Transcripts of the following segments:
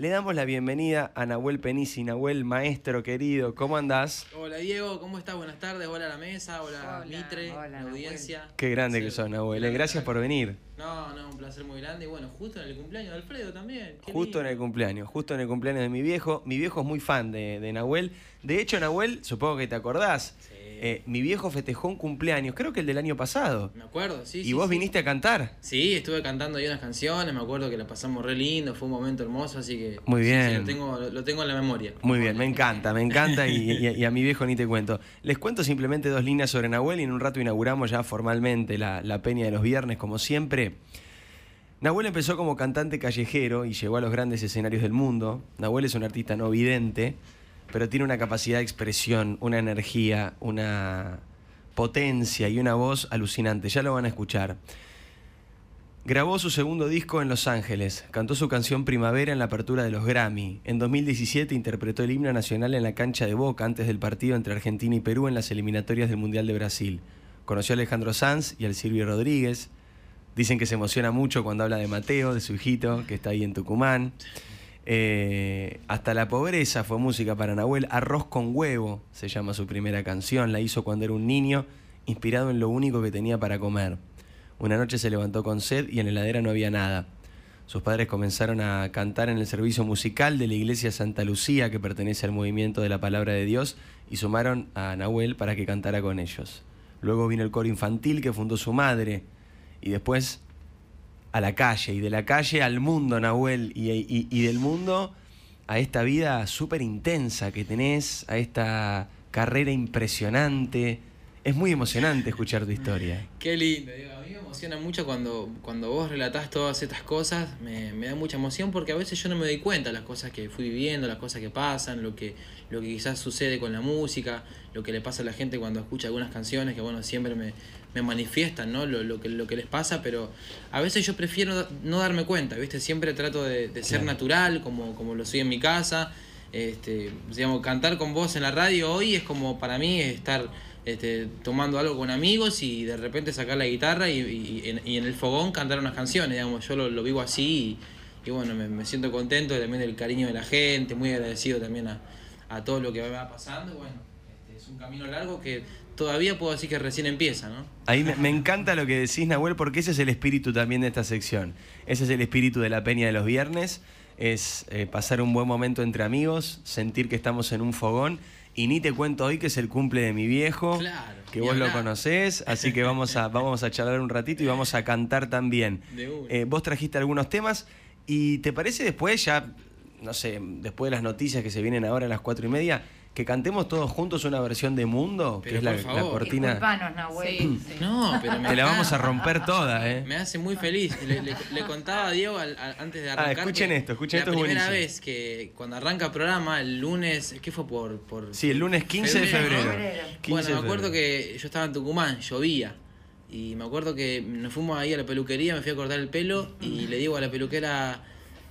Le damos la bienvenida a Nahuel Penisi. Nahuel, maestro querido, ¿cómo andás? Hola Diego, ¿cómo estás? Buenas tardes, hola a la mesa, hola, Mitre, la audiencia. Qué grande que sos, Nahuel. Eh, gracias por venir. No, no, un placer muy grande. Y bueno, justo en el cumpleaños de Alfredo también. justo en el cumpleaños, justo en el cumpleaños de mi viejo. Mi viejo es muy fan de, de Nahuel. De hecho, Nahuel, supongo que te acordás. Sí eh, mi viejo festejó un cumpleaños, creo que el del año pasado. Me acuerdo, sí. ¿Y vos viniste a cantar? Sí, estuve cantando ahí unas canciones, me acuerdo que la pasamos re lindo, fue un momento hermoso, así que... Muy bien. lo, tengo, lo, tengo en la memoria. Muy bien, me encanta, me encanta y, a mi viejo ni te cuento. Les cuento simplemente dos líneas sobre Nahuel y en un rato inauguramos ya formalmente la, la Peña de los Viernes, como siempre. Nahuel empezó como cantante callejero y llegó a los grandes escenarios del mundo. Nahuel es un artista no vidente pero tiene una capacidad de expresión, una energía, una potencia y una voz alucinante. Ya lo van a escuchar. Grabó su segundo disco en Los Ángeles, cantó su canción Primavera en la apertura de los Grammy. En 2017 interpretó el himno nacional en la cancha de Boca antes del partido entre Argentina y Perú en las eliminatorias del Mundial de Brasil. Conoció a Alejandro Sanz y al Silvio Rodríguez. Dicen que se emociona mucho cuando habla de Mateo, de su hijito, que está ahí en Tucumán. Eh, hasta la pobreza fue música para Nahuel. Arroz con huevo se llama su primera canción. La hizo cuando era un niño, inspirado en lo único que tenía para comer. Una noche se levantó con sed y en la heladera no había nada. Sus padres comenzaron a cantar en el servicio musical de la iglesia Santa Lucía, que pertenece al movimiento de la palabra de Dios, y sumaron a Nahuel para que cantara con ellos. Luego vino el coro infantil que fundó su madre, y después a la calle y de la calle al mundo, Nahuel, y, del mundo a esta vida súper intensa que tenés, a esta carrera impresionante. Es muy emocionante escuchar tu historia. Qué lindo, a mí me emociona mucho cuando, cuando vos relatás todas estas cosas, me, da mucha emoción porque a veces yo no me doy cuenta de las cosas que fui viviendo, las cosas que pasan, lo que, lo que quizás sucede con la música, lo que le pasa a la gente cuando escucha algunas canciones, que bueno, siempre me, me manifiestan ¿no? lo, lo, que, lo que les pasa, pero a veces yo prefiero no darme cuenta, ¿viste? Siempre trato de, ser natural, como, como lo soy en mi casa. Este, digamos, cantar con vos en la radio hoy es como para mí estar este, tomando algo con amigos y de repente sacar la guitarra y, en, el fogón cantar unas canciones, digamos, yo lo, vivo así y, bueno, me, siento contento también del cariño de la gente, muy agradecido también a, a todo lo que va pasando, bueno, este, es un camino largo que todavía puedo decir que recién empieza, ¿no? Ahí me, encanta lo que decís, Nahuel, porque ese es el espíritu también de esta sección. Ese es el espíritu de la peña de los viernes, es eh, pasar un buen momento entre amigos, sentir que estamos en un fogón. Y ni te cuento hoy que es el cumple de mi viejo, claro, que vos lo conocés, así que vamos a, vamos a charlar un ratito y vamos a cantar también. Eh, vos trajiste algunos temas y te parece después, ya, no sé, después de las noticias que se vienen ahora a las cuatro y media, que cantemos todos juntos una versión de Mundo, que es la, cortina. Nahuel. No, pero me Te la vamos a romper toda, ¿eh? Me hace muy feliz. Le, contaba a Diego antes de ah, arrancar. Ah, escuchen esto, escuchen esto. La primera vez que cuando arranca el programa, el lunes, ¿qué fue por.? por sí, el lunes 15 de febrero. bueno, me acuerdo que yo estaba en Tucumán, llovía. Y me acuerdo que nos fuimos ahí a la peluquería, me fui a cortar el pelo y le digo a la peluquera,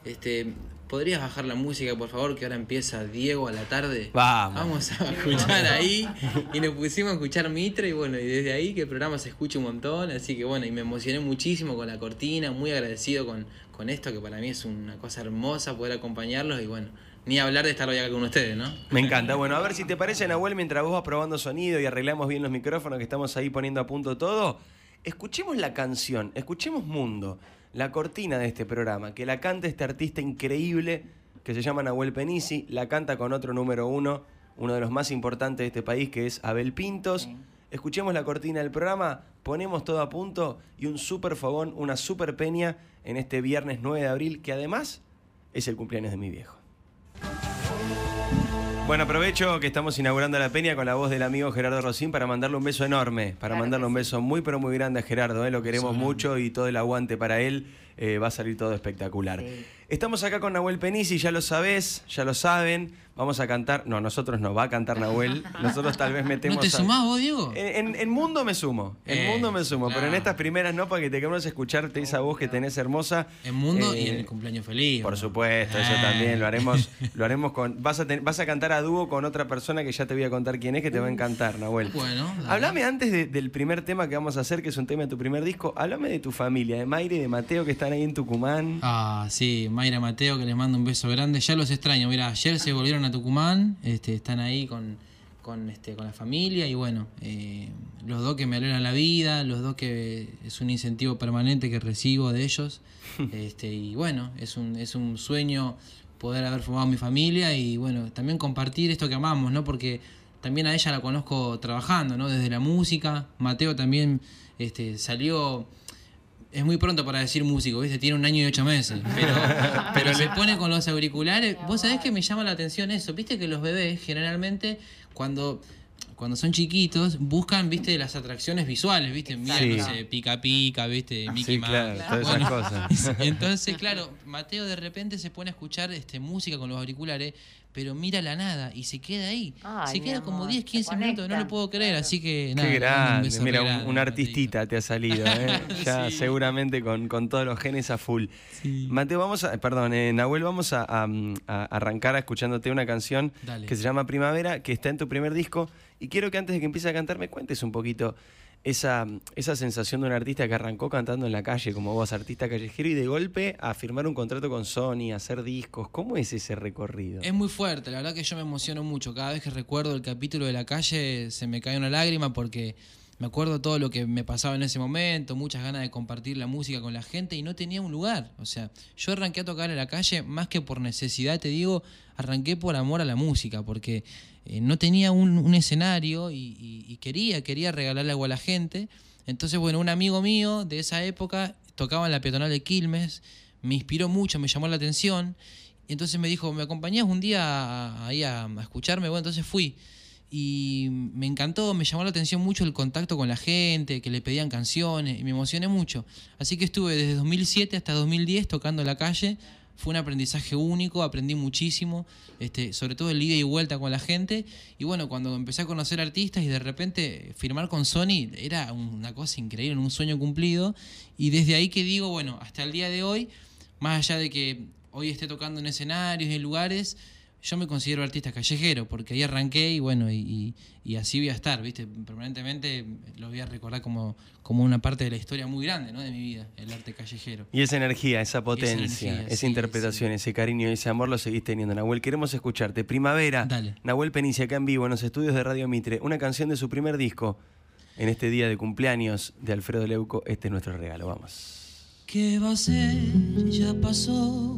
este, ¿Podrías bajar la música, por favor? Que ahora empieza Diego a la tarde. Vamos. Vamos a escuchar ahí. Y nos pusimos a escuchar Mitre y bueno, y desde ahí que el programa se escucha un montón. Así que bueno, y me emocioné muchísimo con la cortina, muy agradecido con, con esto, que para mí es una cosa hermosa poder acompañarlos y bueno. Ni hablar de estar hoy acá con ustedes, ¿no? Me encanta. Bueno, a ver si te parece, Nahuel, mientras vos vas probando sonido y arreglamos bien los micrófonos que estamos ahí poniendo a punto todo, escuchemos la canción, escuchemos Mundo la cortina de este programa, que la canta este artista increíble que se llama Nahuel Penisi, la canta con otro número uno, uno de los más importantes de este país, que es Abel Pintos. Escuchemos la cortina del programa, ponemos todo a punto y un super fogón, una super peña en este viernes 9 de abril, que además es el cumpleaños de mi viejo. Bueno, aprovecho que estamos inaugurando la peña con la voz del amigo Gerardo Rosín para mandarle un beso enorme, para mandarle un beso muy pero muy grande a Gerardo, ¿eh? lo queremos mucho y todo el aguante para él, eh, va a salir todo espectacular. Estamos acá con Nahuel Penisi, ya lo sabés, ya lo saben. Vamos a cantar. No, nosotros no, va a cantar Nahuel. Nosotros tal vez metemos. ¿No te sumás vos, Diego? En, Mundo me sumo. En eh, Mundo me sumo. Pero en estas primeras no, para que te queremos escucharte esa voz que tenés hermosa. En Mundo y en el cumpleaños feliz. Por supuesto, eso eh. también. Lo haremos, lo haremos con. Vas a, vas a cantar a dúo con otra persona que ya te voy a contar quién es, que te va a encantar, Nahuel. Bueno. Háblame antes del primer tema que vamos a hacer, que es un tema de tu primer disco. Háblame de tu familia, de Mayre y de Mateo, que están ahí en Tucumán. Ah, sí. Mayra Mateo, que les mando un beso grande. Ya los extraño, mira, ayer se volvieron a Tucumán, este, están ahí con, con, este, con la familia y bueno, eh, los dos que me alegran la vida, los dos que es un incentivo permanente que recibo de ellos. este, y bueno, es un, es un sueño poder haber formado mi familia y bueno, también compartir esto que amamos, ¿no? Porque también a ella la conozco trabajando, ¿no? Desde la música. Mateo también este, salió es muy pronto para decir músico, ¿viste? Tiene un año y ocho meses. Pero, pero se pone con los auriculares. Vos sabés que me llama la atención eso. Viste que los bebés generalmente cuando cuando son chiquitos, buscan, viste, las atracciones visuales, viste, miren, no sé, pica pica, viste, ah, Mickey Mouse. Claro, todas esas cosas. Entonces, claro, Mateo de repente se pone a escuchar este música con los auriculares pero mira la nada y se queda ahí. se queda como 10, 15 minutos, no lo puedo creer, así que nada. Qué grande, mira, un, artistita te ha salido, ¿eh? ya seguramente con, con, todos los genes a full. Mateo, vamos a, perdón, eh, Nahuel, vamos a, arrancar escuchándote una canción que se llama Primavera, que está en tu primer disco, y quiero que antes de que empieces a cantar me cuentes un poquito esa, esa sensación de un artista que arrancó cantando en la calle, como vos, artista callejero, y de golpe a firmar un contrato con Sony, a hacer discos. ¿Cómo es ese recorrido? Es muy fuerte, la verdad que yo me emociono mucho. Cada vez que recuerdo el capítulo de la calle se me cae una lágrima porque me acuerdo todo lo que me pasaba en ese momento, muchas ganas de compartir la música con la gente y no tenía un lugar. O sea, yo arranqué a tocar en la calle más que por necesidad, te digo, arranqué por amor a la música, porque eh, no tenía un, escenario y, quería, quería regalarle algo a la gente. Entonces, bueno, un amigo mío de esa época tocaba en la peatonal de Quilmes, me inspiró mucho, me llamó la atención. Y entonces me dijo, ¿me acompañás un día ahí a, escucharme? Bueno, entonces fui. Y me encantó, me llamó la atención mucho el contacto con la gente, que le pedían canciones, y me emocioné mucho. Así que estuve desde 2007 hasta 2010 tocando la calle, fue un aprendizaje único, aprendí muchísimo, este, sobre todo el ida y vuelta con la gente. Y bueno, cuando empecé a conocer artistas y de repente firmar con Sony era una cosa increíble, un sueño cumplido. Y desde ahí que digo, bueno, hasta el día de hoy, más allá de que hoy esté tocando en escenarios, en lugares, yo me considero artista callejero, porque ahí arranqué y bueno, y, así voy a estar, ¿viste? Permanentemente lo voy a recordar como, como una parte de la historia muy grande, ¿no? De mi vida, el arte callejero. Y esa energía, esa potencia, esa, interpretación, ese cariño y ese amor lo seguís teniendo, Nahuel. Queremos escucharte. Primavera, Dale. Nahuel Penicia, acá en vivo, en los estudios de Radio Mitre, una canción de su primer disco. En este día de cumpleaños de Alfredo Leuco, este es nuestro regalo. Vamos. ¿Qué va a ser? Ya pasó.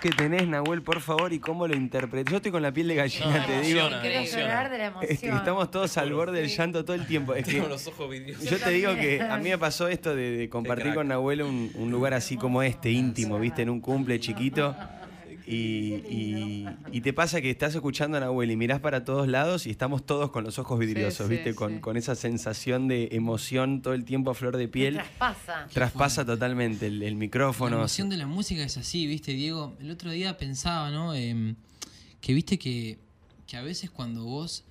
Que tenés, Nahuel, por favor, y cómo lo interpretas. Yo estoy con la piel de gallina, No, te me digo. Quiero llorar de la Este, emoción. estamos todos al borde del llanto todo el tiempo. Es que Tengo los ojos vidriosos. yo te digo que a mí me pasó esto de, de compartir con Nahuel un, un lugar así como este, íntimo, ¿viste? En un cumple chiquito. Y, y- y te pasa que estás escuchando a Nahuel y mirás para todos lados y estamos todos con los ojos vidriosos, sí, ¿viste? Con, sí. con esa sensación de emoción todo el tiempo a flor de piel. traspasa. Traspasa totalmente el, el La micrófono. emoción de la música es así, ¿viste, Diego? El otro día pensaba, ¿no? Em, que viste que, que a veces cuando vos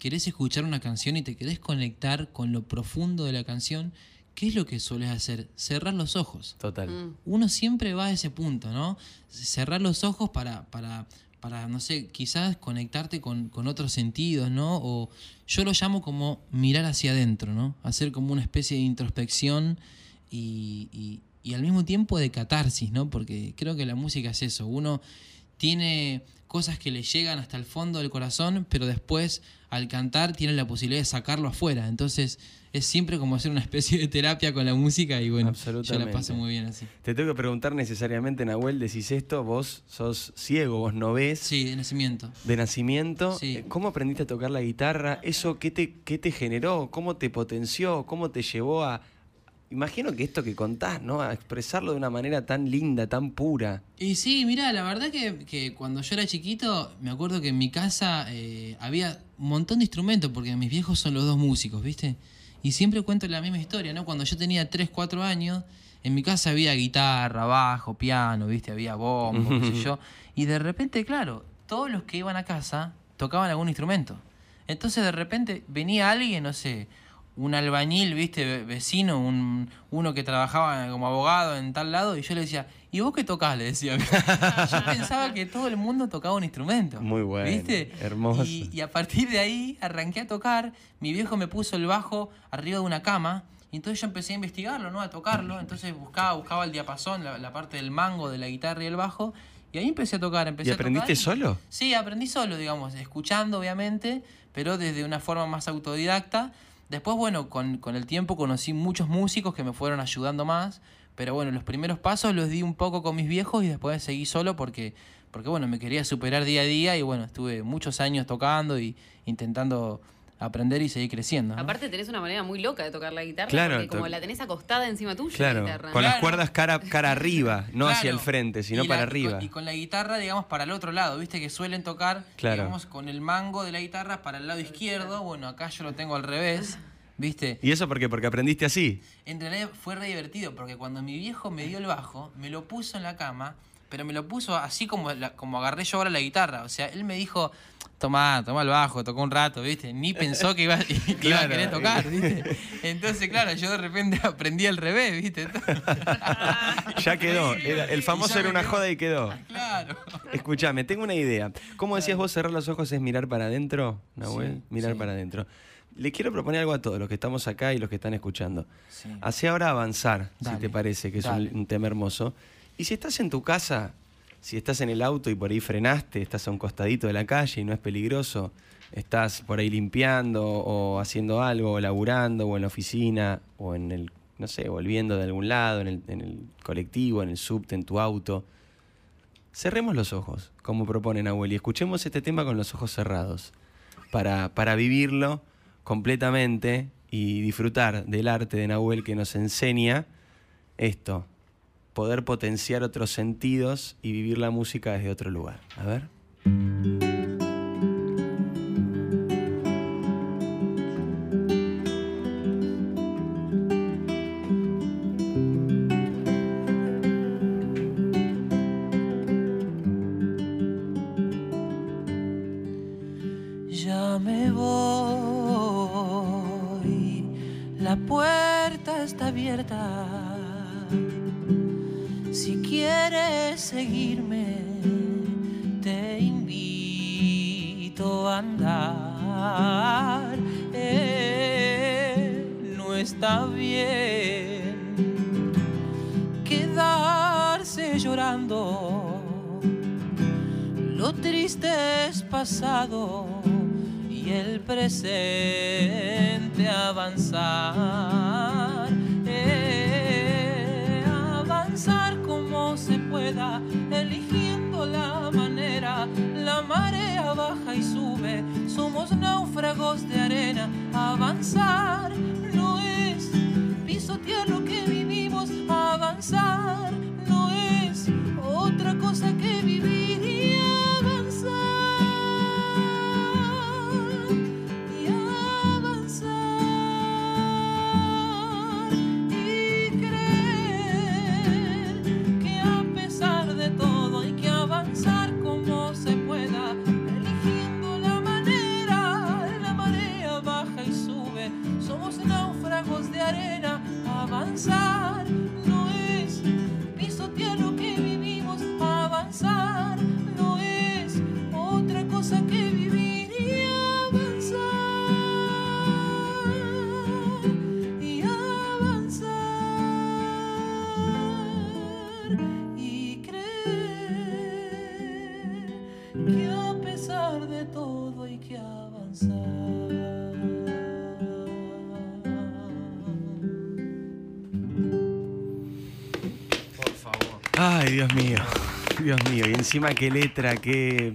querés escuchar una canción y te querés conectar con lo profundo de la canción, ¿qué es lo que sueles hacer? Cerrar los ojos. Total. Mm. Uno siempre va a ese punto, ¿no? Cerrar los ojos para, para, para no sé, quizás conectarte con, con otros sentidos, ¿no? O yo lo llamo como mirar hacia adentro, ¿no? Hacer como una especie de introspección y, y- y al mismo tiempo de catarsis, ¿no? Porque creo que la música es eso. Uno tiene cosas que le llegan hasta el fondo del corazón, pero después al cantar tiene la posibilidad de sacarlo afuera. Entonces es siempre como hacer una especie de terapia con la música y bueno, yo la paso muy bien así. Te tengo que preguntar necesariamente, Nahuel, decís esto, vos sos ciego, vos no ves. Sí, de nacimiento. De nacimiento, Sí. Eh, ¿cómo aprendiste a tocar la guitarra? ¿Eso qué te, qué te generó? ¿Cómo te potenció? ¿Cómo te llevó a... Imagino que esto que contás, ¿no? A expresarlo de una manera tan linda, tan pura. Y sí, mira, la verdad que, que cuando yo era chiquito, me acuerdo que en mi casa eh, había un montón de instrumentos, porque mis viejos son los dos músicos, ¿viste? Y siempre cuento la misma historia, ¿no? Cuando yo tenía 3, 4 años, en mi casa había guitarra, bajo, piano, ¿viste? Había bombo, qué sé yo. Y de repente, claro, todos los que iban a casa tocaban algún instrumento. Entonces de repente venía alguien, no sé, un albañil, viste, ve- vecino, un, uno que trabajaba como abogado en tal lado, y yo le decía, ¿y vos qué tocás? Le decía. yo pensaba que todo el mundo tocaba un instrumento. Muy bueno, ¿Viste? hermoso. Y, y a partir de ahí arranqué a tocar, mi viejo me puso el bajo arriba de una cama, y entonces yo empecé a investigarlo, ¿no? A tocarlo, entonces buscaba, buscaba el diapasón, la, la parte del mango, de la guitarra y el bajo, y ahí empecé a tocar, empecé ¿Y a tocar aprendiste y- solo? Sí, aprendí solo, digamos, escuchando obviamente, pero desde una forma más autodidacta. Después, bueno, con, con el tiempo conocí muchos músicos que me fueron ayudando más, pero bueno, los primeros pasos los di un poco con mis viejos y después seguí solo porque, porque bueno, me quería superar día a día y bueno, estuve muchos años tocando y intentando aprender y seguir creciendo. ¿no? Aparte tenés una manera muy loca de tocar la guitarra, Claro, porque como la tenés acostada encima tuya Claro, la guitarra. con las cuerdas cara, cara arriba, no hacia el frente, sino la- para con- arriba. Y con, la guitarra, digamos, para el otro lado. Viste que suelen tocar, Claro. digamos, con el mango de la guitarra para el lado izquierdo. Bueno, acá yo lo tengo al revés. ¿Viste? ¿Y eso por qué? Porque aprendiste así. En realidad fue re divertido porque cuando mi viejo me dio el bajo, me lo puso en la cama, pero me lo puso así como, la- como agarré yo ahora la guitarra. O sea, él me dijo, toma, toma el bajo, tocó un rato, ¿viste? Ni pensó que iba, que iba a querer tocar, ¿viste? Entonces, claro, yo de repente aprendí al revés, ¿viste? Ya quedó. Era- el famoso era una quedó. joda y quedó. Claro. Escuchame, tengo una idea. ¿Cómo decías vos cerrar los ojos es mirar para adentro, Nahuel? Sí, mirar sí. para adentro. Le quiero proponer algo a todos los que estamos acá y los que están escuchando. Sí. Ahora avanzar, si te parece, que es un tema hermoso. Y si estás en tu casa, si estás en el auto y por ahí frenaste, estás a un costadito de la calle y no es peligroso, estás por ahí limpiando o haciendo algo, o laburando, o en la oficina, o en el, no sé, volviendo de algún lado, en el, colectivo, en el subte, en tu auto. Cerremos los ojos, como propone Nahuel, y escuchemos este tema con los ojos cerrados, para, para vivirlo completamente y disfrutar del arte de Nahuel que nos enseña esto, poder potenciar otros sentidos y vivir la música desde otro lugar. A ver. Quieres seguirme, te invito a andar. Eh, no está bien quedarse llorando. Lo triste es pasado y el presente avanzar. Eh, avanzar pueda, eligiendo la manera. La marea baja y sube, somos náufragos de arena. Avanzar no es pisotear lo que vivimos, avanzar no es otra cosa que vivir. Encima qué letra, qué.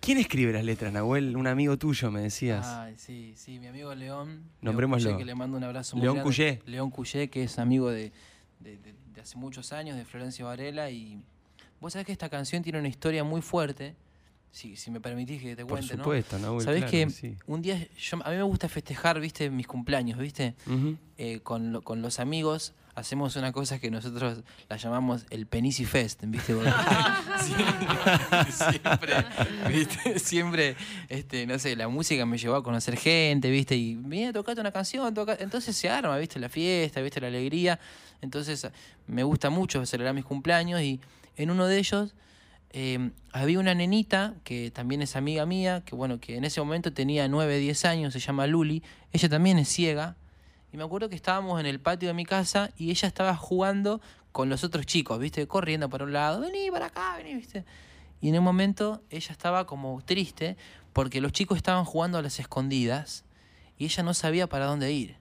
¿Quién escribe las letras, Nahuel? Un amigo tuyo, me decías. Ay, sí, sí, mi amigo León. Nombrémoslo. León Cuyé, que le mando un abrazo muy León grande. Cuyé. León Cuyé, que es amigo de, de- de- de hace muchos años, de Florencio Varela. Y vos sabés que esta canción tiene una historia muy fuerte. Si, si me permitís que te Por cuente, supuesto, ¿no? Nahuel. Sabés claro que sí. un día, yo, a mí me gusta festejar, viste, mis cumpleaños, viste. Eh, con, lo- con los amigos hacemos una cosa que nosotros la llamamos el Penisi Fest, ¿viste? Siempre, ¿viste? Siempre, este, no sé, la música me llevó a conocer gente, ¿viste? Y mira, tocate una canción, toca... entonces se arma, ¿viste? La fiesta, ¿viste? La alegría. Entonces me gusta mucho celebrar mis cumpleaños y en uno de ellos eh, había una nenita que también es amiga mía, que bueno, que en ese momento tenía 9, 10 años, se llama Luli. Ella también es ciega. Y me acuerdo que estábamos en el patio de mi casa y ella estaba jugando con los otros chicos, ¿viste? Corriendo para un lado, vení para acá, vení, ¿viste? Y en un momento ella estaba como triste porque los chicos estaban jugando a las escondidas y ella no sabía para dónde ir.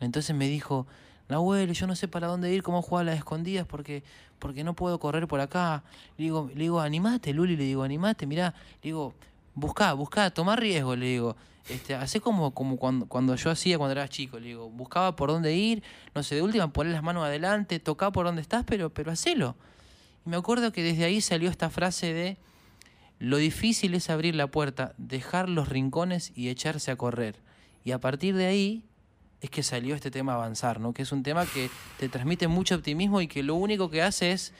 Entonces me dijo, Nahuel, yo no sé para dónde ir, cómo jugar a las escondidas porque, porque no puedo correr por acá. Le digo, le digo, animate, Luli, le digo, animate, mirá. Le digo, buscá, buscá, tomá riesgo, le digo. Este, como, como cuando, cuando yo hacía cuando era chico, le digo, buscaba por dónde ir, no sé, de última poner las manos adelante, tocá por dónde estás, pero, pero hacelo. Y me acuerdo que desde ahí salió esta frase de, lo difícil es abrir la puerta, dejar los rincones y echarse a correr. Y a partir de ahí es que salió este tema avanzar, ¿no? Que es un tema que te transmite mucho optimismo y que lo único que hace es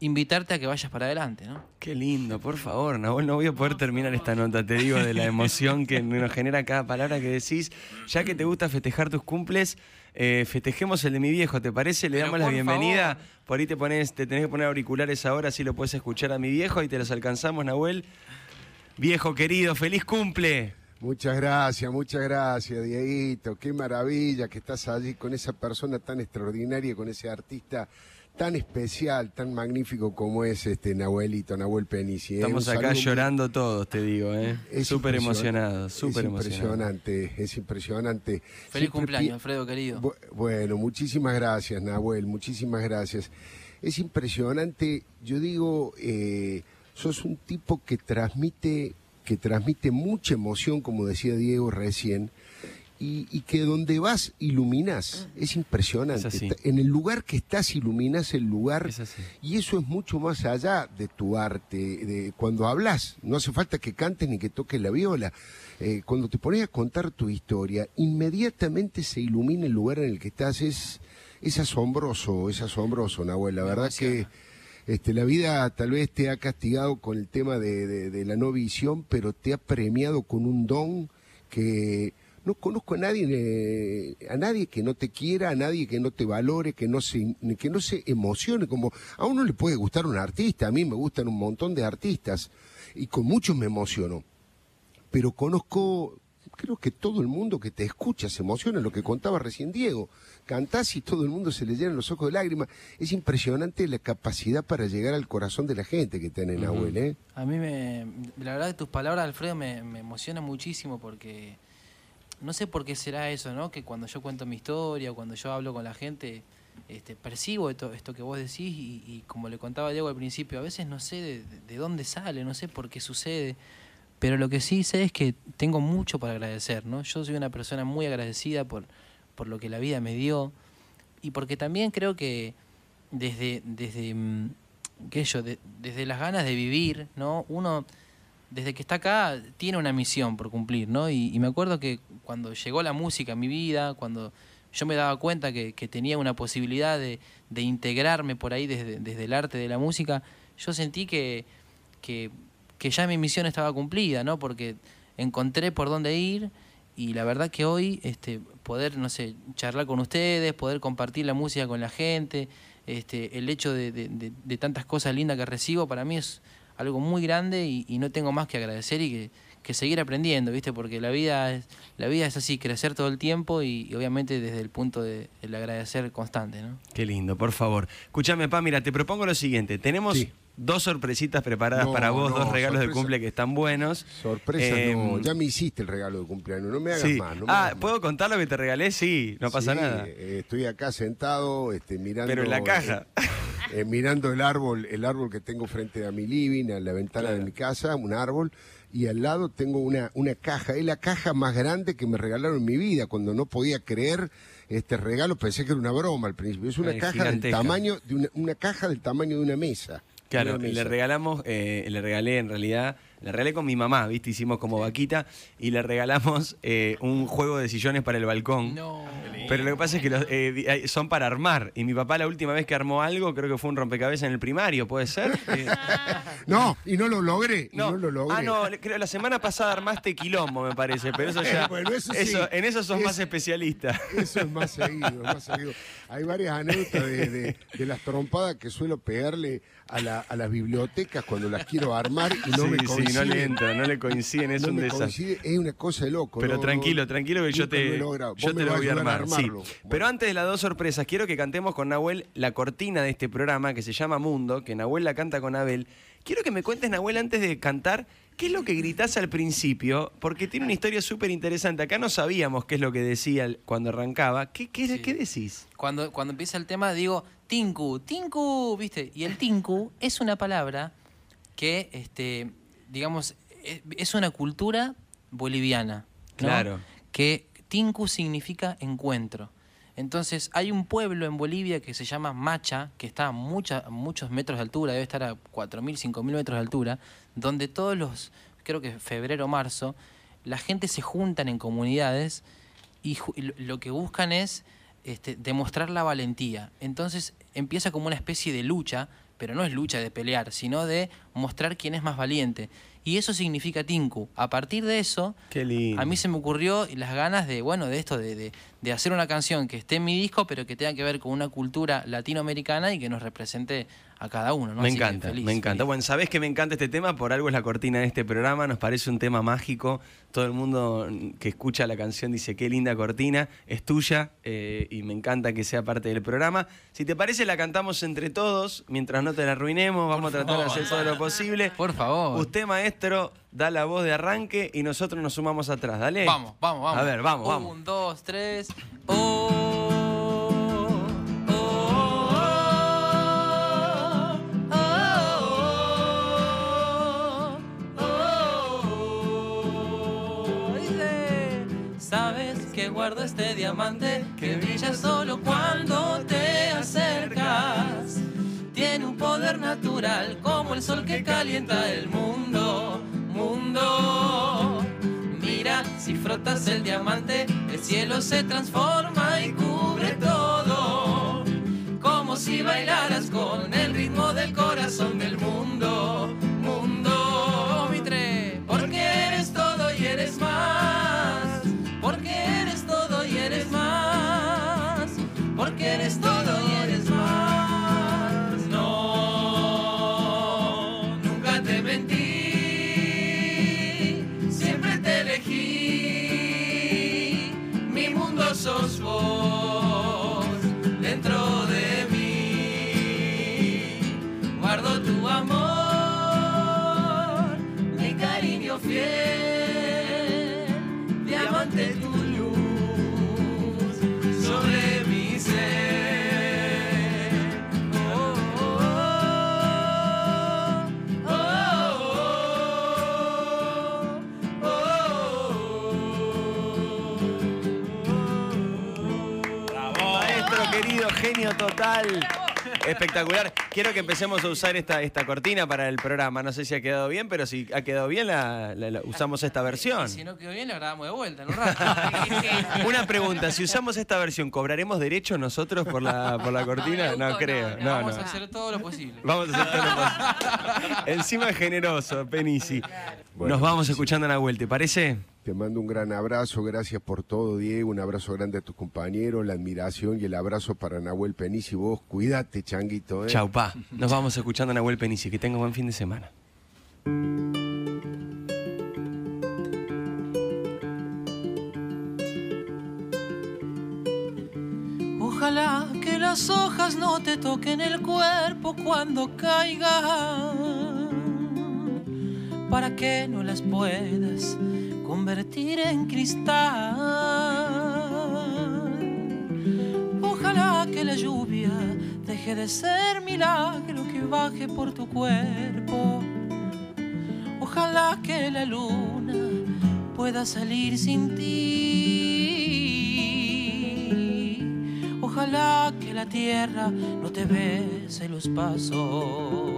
invitarte a que vayas para adelante, ¿no? Qué lindo, por favor, Nahuel, no voy a poder terminar esta nota, te digo, de la emoción que nos genera cada palabra que decís. Ya que te gusta festejar tus cumples, eh, festejemos el de mi viejo, ¿te parece? Le Pero damos la bienvenida. favor. Por ahí te pones, te tenés que poner auriculares ahora, así lo puedes escuchar a mi viejo y te los alcanzamos, Nahuel. Viejo querido, feliz cumple. Muchas gracias, muchas gracias, Dieguito. Qué maravilla que estás allí con esa persona tan extraordinaria, con ese artista tan especial, tan magnífico como es este Nahuelito, Nahuel Penici. ¿eh? Estamos acá muy- llorando todos, te digo, ¿eh? Es Súper emocionados, súper impresionante, es impresionante. Feliz Siempre cumpleaños, Alfredo, querido. Bu- Bueno, muchísimas gracias, Nahuel, muchísimas gracias. Es impresionante, yo digo, eh, sos un tipo que transmite, que transmite mucha emoción, como decía Diego recién, y, y que donde vas iluminas. Es impresionante. Es. Está- En el lugar que estás iluminas el lugar. Es así. Y eso es mucho más allá de tu arte, de cuando hablas. No hace falta que cantes ni que toques la viola. Eh, cuando te pones a contar tu historia, inmediatamente se ilumina el lugar en el que estás. Es, es asombroso, es asombroso, Nahuel. La verdad que este, la vida tal vez te ha castigado con el tema de, de- de la no visión, pero te ha premiado con un don que no conozco a nadie, eh, a nadie que no te quiera, a nadie que no te valore, que no se, que no se emocione. Como a uno le puede gustar un artista, a mí me gustan un montón de artistas y con muchos me emociono. Pero conozco, creo que todo el mundo que te escucha se emociona, lo que contaba recién Diego. Cantás y todo el mundo se le llenan los ojos de lágrimas. Es impresionante la capacidad para llegar al corazón de la gente que tiene Nahuel, ¿eh? A mí me. La verdad que tus palabras, Alfredo, me, me emocionan muchísimo porque. No sé por qué será eso, ¿no? Que cuando yo cuento mi historia cuando yo hablo con la gente, este, percibo esto, esto que vos decís y, y como le contaba Diego al principio, a veces no sé de, de dónde sale, no sé por qué sucede, Pero lo que sí sé es que tengo mucho para agradecer, ¿no? Yo soy una persona muy agradecida por, por lo que la vida me dio y porque también creo que desde, desde, mm, qué yo, de- desde las ganas de vivir, ¿no? Uno, desde que está acá, tiene una misión por cumplir, ¿no? Y, me acuerdo que cuando llegó la música a mi vida, cuando yo me daba cuenta que, tenía una posibilidad de, de integrarme por ahí desde, desde el arte de la música, yo sentí que, que, que ya mi misión estaba cumplida, ¿no? Porque encontré por dónde ir y la verdad que hoy este, poder, no sé, charlar con ustedes, poder compartir la música con la gente, este, el hecho de- de- de tantas cosas lindas que recibo, para mí es algo muy grande y, y no tengo más que agradecer y que, que seguir aprendiendo, ¿viste? Porque la vida es, la vida es así, crecer todo el tiempo y, y obviamente desde el punto de- agradecer constante, ¿no? Qué lindo, por favor. Escúchame, Pa, mira, te propongo lo siguiente. Tenemos Sí. dos sorpresitas preparadas No, para vos, no, dos regalos de cumple que están buenos. Sorpresa, Eh, no. Ya me hiciste el regalo de cumpleaños. No me hagas sí. más. No me ah, hagas más. ¿puedo contar lo que te regalé? Sí, no pasa Sí, nada. eh, estoy acá sentado, este, mirando. Pero en la caja. eh, eh, mirando el árbol, el árbol que tengo frente a mi living, a la ventana de mi casa, un árbol, y al lado tengo una, una caja. Es la caja más grande que me regalaron en mi vida. Cuando no podía creer este regalo, pensé que era una broma al principio. Es una caja del tamaño de una, una caja del tamaño de una mesa. Claro, Una le regalamos, eh, le regalé en realidad, le regalé con mi mamá, ¿viste? Hicimos como vaquita y le regalamos eh, un juego de sillones para el balcón. No. Pero lo que pasa es que los, eh, son para armar. Y mi papá la última vez que armó algo, creo que fue un rompecabezas en el primario, ¿puede ser? No, y no lo logré. y no. no lo logré. Ah, no, creo la semana pasada armaste quilombo, me parece. Pero eso ya. Bueno, eso sí. en eso sos Es- más especialista. Eso es más seguido, es más seguido. Hay varias anécdotas de, de- de las trompadas que suelo pegarle a, la- a las bibliotecas cuando las quiero armar y no sí, me sí, coinciden. no le entra, no le coinciden, es No un desastre. es una cosa de loco. Pero no- tranquilo, tranquilo que yo lo te, yo te lo voy a armar. sí. armarlo. Pero antes de las dos sorpresas, quiero que cantemos con Nahuel la cortina de este programa que se llama Mundo, que Nahuel la canta con Abel. Quiero que me cuentes, Nahuel, antes de cantar, ¿qué es lo que gritás al principio? Porque tiene una historia súper interesante. Acá no sabíamos qué es lo que decía cuando arrancaba. ¿Qué, qué, Sí. qué decís? Cuando, cuando empieza el tema digo, Tinku, Tinku, ¿viste? Y el Tinku es una palabra que, este, digamos, es, es una cultura boliviana. ¿no? Claro. Que Tinku significa encuentro. Entonces, hay un pueblo en Bolivia que se llama Macha, que está a muchos metros de altura, debe estar a 4.000, 5.000 metros de altura, donde todos los, creo que febrero, marzo, la gente se juntan en comunidades y lo que buscan es este, demostrar la valentía. Entonces empieza como una especie de lucha, pero no es lucha de pelear, sino de mostrar quién es más valiente. Y eso significa Tinku. A partir de eso, a mí se me ocurrió las ganas de, bueno, de esto, de, de- de hacer una canción que esté en mi disco, pero que tenga que ver con una cultura latinoamericana y que nos represente a cada uno. ¿no? Me Así encanta, feliz, me encanta. feliz. Bueno, sabés que me encanta este tema, por algo es la cortina de este programa, nos parece un tema mágico. Todo el mundo que escucha la canción dice, qué linda cortina, es tuya eh, y me encanta que sea parte del programa. Si te parece, la cantamos entre todos, mientras no te la arruinemos, vamos a tratar de hacer todo lo posible. Por favor. Usted, maestro, da la voz de arranque y nosotros nos sumamos atrás, dale. Vamos, vamos, vamos. A ver, vamos, Un, vamos. dos, tres. Oh, guardo este diamante que brilla solo cuando te acercas. Tiene un poder natural como el sol que calienta el mundo, mundo. Mira, si frotas el diamante, el cielo se transforma y cubre todo. Como si bailaras con el ritmo del corazón del mundo. Genio total. Espectacular. Quiero que empecemos a usar esta, esta cortina para el programa. No sé si ha quedado bien, pero si ha quedado bien, la, la- la- usamos esta versión. Si no quedó bien, la grabamos de vuelta en un rato. Una pregunta, si usamos esta versión, ¿cobraremos derecho nosotros por la, por la cortina? No, No, creo. no, No, Vamos a hacer todo lo posible. Vamos a hacer todo lo posible. Encima es generoso, Penisi. Bueno, Nos vamos escuchando a Nahuel, ¿te parece? Te mando un gran abrazo, gracias por todo, Diego. Un abrazo grande a tus compañeros, la admiración y el abrazo para Nahuel Penici. Vos, cuídate, changuito. ¿eh? Chau, pa. Nos vamos escuchando a Nahuel Penisi. Que tenga buen fin de semana. Ojalá que las hojas no te toquen el cuerpo cuando caigan, para que no las puedas convertir en cristal. Ojalá que la lluvia deje de ser milagro que baje por tu cuerpo. Ojalá que la luna pueda salir sin ti. Ojalá que la tierra no te bese los pasos.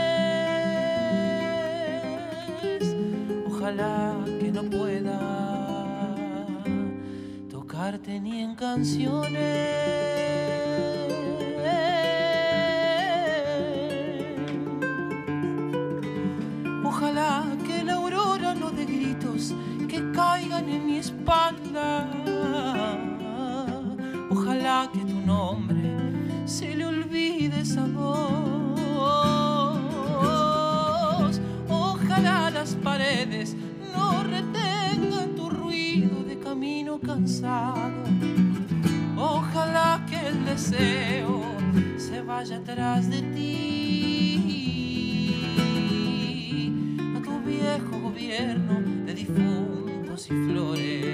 Ojalá que no pueda tocarte ni en canciones. Ojalá que la aurora no dé gritos que caigan en mi espalda. Ojalá que tu nombre se le olvide esa voz. Ojalá las paredes Ojalá que el deseo se vaya atrás de ti. A tu viejo gobierno de difuntos y flores.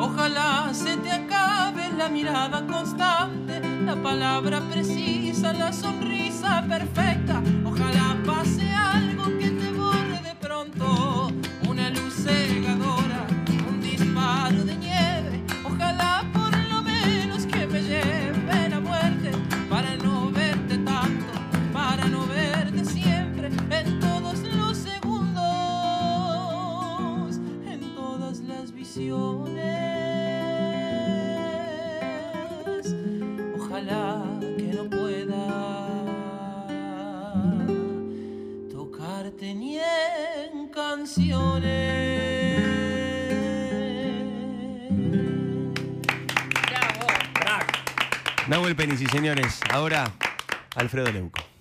Ojalá se te acabe la mirada constante, la palabra precisa, la sonrisa perfecta. Ojalá que no pueda tocarte ni en canciones. Bravo. Nahuel Penisi, señores. Ahora, Alfredo Leuco.